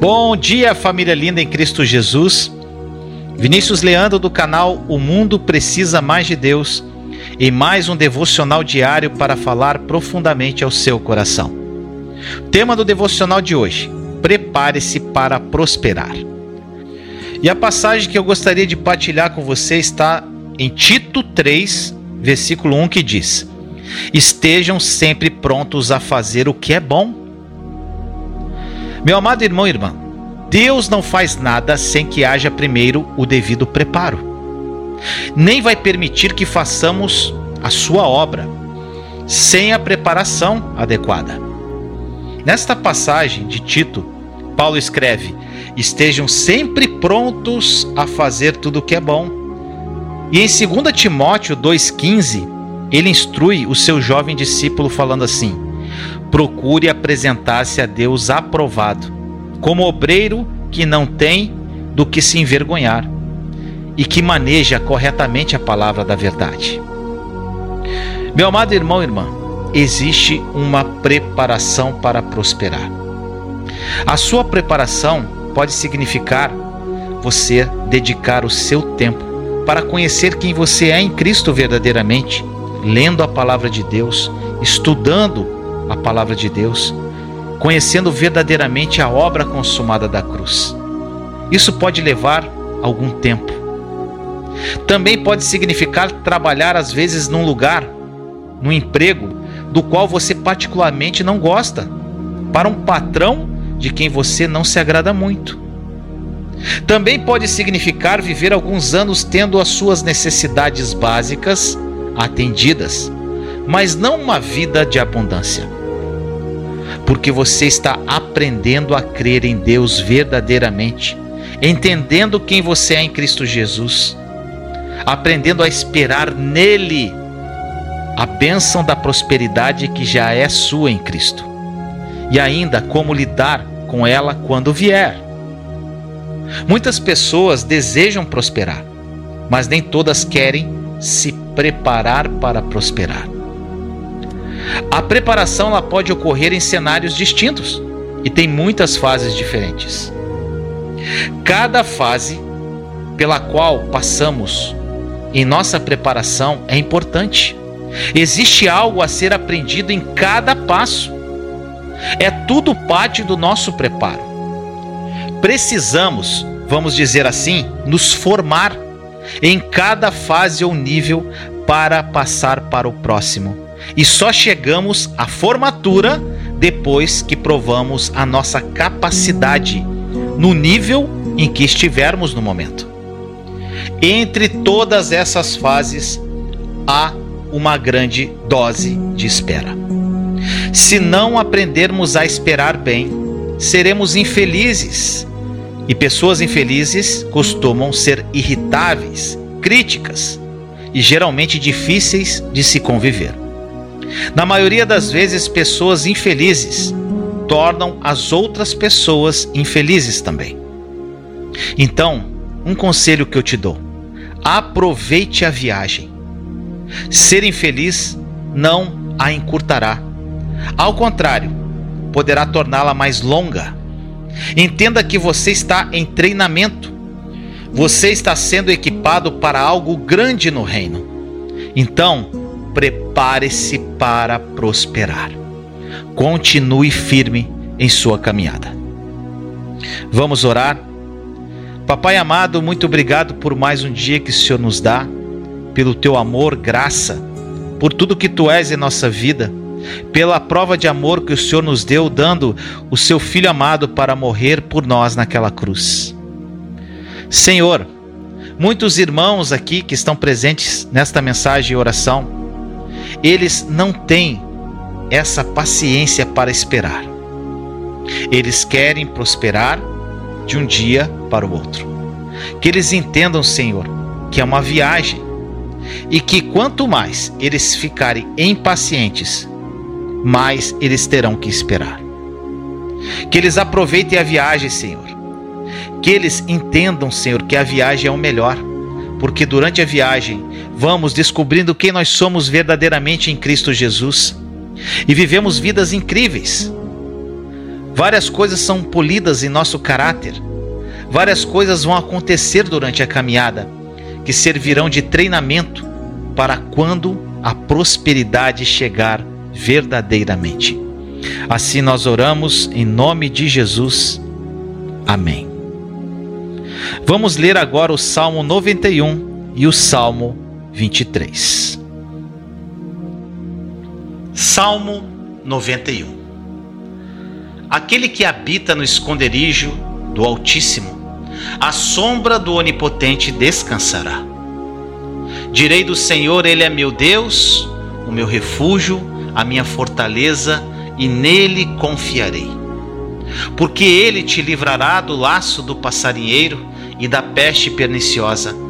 Bom dia, família linda em Cristo Jesus. Vinícius Leandro do canal O Mundo Precisa Mais de Deus em mais um devocional diário para falar profundamente ao seu coração. Tema do devocional de hoje: Prepare-se para prosperar. E a passagem que eu gostaria de partilhar com você está em Tito 3, versículo 1, que diz: Estejam sempre prontos a fazer o que é bom. Meu amado irmão e irmã, Deus não faz nada sem que haja primeiro o devido preparo nem vai permitir que façamos a sua obra sem a preparação adequada. Nesta passagem de Tito, Paulo escreve: Estejam sempre prontos a fazer tudo o que é bom. E em 2 Timóteo 2,15, ele instrui o seu jovem discípulo falando assim: Procure apresentar-se a Deus aprovado, como obreiro que não tem do que se envergonhar e que maneja corretamente a palavra da verdade. Meu amado irmão e irmã, existe uma preparação para prosperar. A sua preparação pode significar você dedicar o seu tempo para conhecer quem você é em Cristo verdadeiramente, lendo a palavra de Deus, estudando a palavra de Deus, conhecendo verdadeiramente a obra consumada da cruz. Isso pode levar algum tempo, também pode significar trabalhar às vezes num lugar, num emprego do qual você particularmente não gosta, para um patrão de quem você não se agrada muito. Também pode significar viver alguns anos tendo as suas necessidades básicas atendidas, mas não uma vida de abundância. Porque você está aprendendo a crer em Deus verdadeiramente, entendendo quem você é em Cristo Jesus aprendendo a esperar nele a bênção da prosperidade que já é sua em Cristo, e ainda como lidar com ela quando vier. Muitas pessoas desejam prosperar, mas nem todas querem se preparar para prosperar. A preparação ela pode ocorrer em cenários distintos e tem muitas fases diferentes. Cada fase pela qual passamos em nossa preparação é importante. Existe algo a ser aprendido em cada passo. É tudo parte do nosso preparo. Precisamos, vamos dizer assim, nos formar em cada fase ou nível para passar para o próximo. E só chegamos à formatura depois que provamos a nossa capacidade no nível em que estivermos no momento. Entre todas essas fases há uma grande dose de espera. Se não aprendermos a esperar bem, seremos infelizes. E pessoas infelizes costumam ser irritáveis, críticas e geralmente difíceis de se conviver. Na maioria das vezes, pessoas infelizes tornam as outras pessoas infelizes também. Então, um conselho que eu te dou: aproveite a viagem. Ser infeliz não a encurtará. Ao contrário, poderá torná-la mais longa. Entenda que você está em treinamento. Você está sendo equipado para algo grande no reino. Então, prepare-se para prosperar. Continue firme em sua caminhada. Vamos orar? Papai amado, muito obrigado por mais um dia que o Senhor nos dá, pelo teu amor, graça, por tudo que tu és em nossa vida, pela prova de amor que o Senhor nos deu, dando o seu filho amado para morrer por nós naquela cruz. Senhor, muitos irmãos aqui que estão presentes nesta mensagem e oração, eles não têm essa paciência para esperar. Eles querem prosperar de um dia para o outro. Que eles entendam, Senhor, que é uma viagem e que quanto mais eles ficarem impacientes, mais eles terão que esperar. Que eles aproveitem a viagem, Senhor. Que eles entendam, Senhor, que a viagem é o melhor, porque durante a viagem vamos descobrindo quem nós somos verdadeiramente em Cristo Jesus e vivemos vidas incríveis Várias coisas são polidas em nosso caráter. Várias coisas vão acontecer durante a caminhada que servirão de treinamento para quando a prosperidade chegar verdadeiramente. Assim nós oramos em nome de Jesus. Amém. Vamos ler agora o Salmo 91 e o Salmo 23. Salmo 91 Aquele que habita no esconderijo do Altíssimo, a sombra do Onipotente descansará. Direi do Senhor, Ele é meu Deus, o meu refúgio, a minha fortaleza, e nele confiarei. Porque ele te livrará do laço do passarinheiro e da peste perniciosa.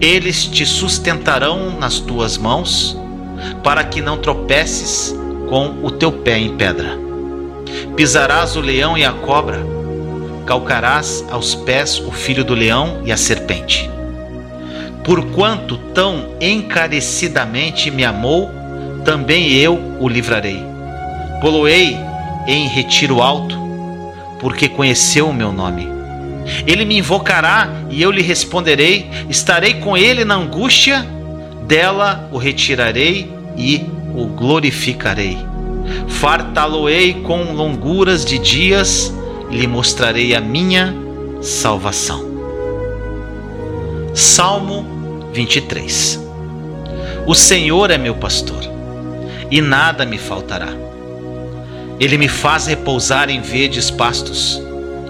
Eles te sustentarão nas tuas mãos, para que não tropeces com o teu pé em pedra. Pisarás o leão e a cobra, calcarás aos pés o filho do leão e a serpente. Porquanto tão encarecidamente me amou, também eu o livrarei. Poloei em retiro alto, porque conheceu o meu nome. Ele me invocará e eu lhe responderei, estarei com ele na angústia, dela o retirarei e o glorificarei. Fartá-lo-ei com longuras de dias e lhe mostrarei a minha salvação. Salmo 23 O Senhor é meu pastor e nada me faltará. Ele me faz repousar em verdes pastos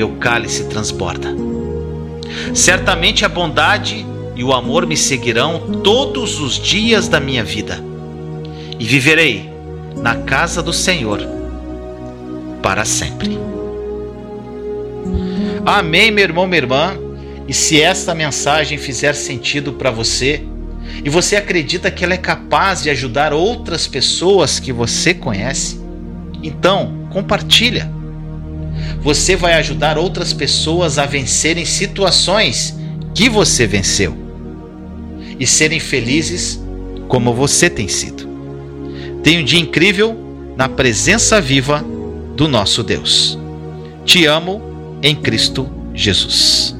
meu cálice transborda. Certamente a bondade e o amor me seguirão todos os dias da minha vida, e viverei na casa do Senhor para sempre. Amém, meu irmão, minha irmã. E se esta mensagem fizer sentido para você, e você acredita que ela é capaz de ajudar outras pessoas que você conhece, então compartilha. Você vai ajudar outras pessoas a vencerem situações que você venceu e serem felizes como você tem sido. Tenha um dia incrível na presença viva do nosso Deus. Te amo em Cristo Jesus.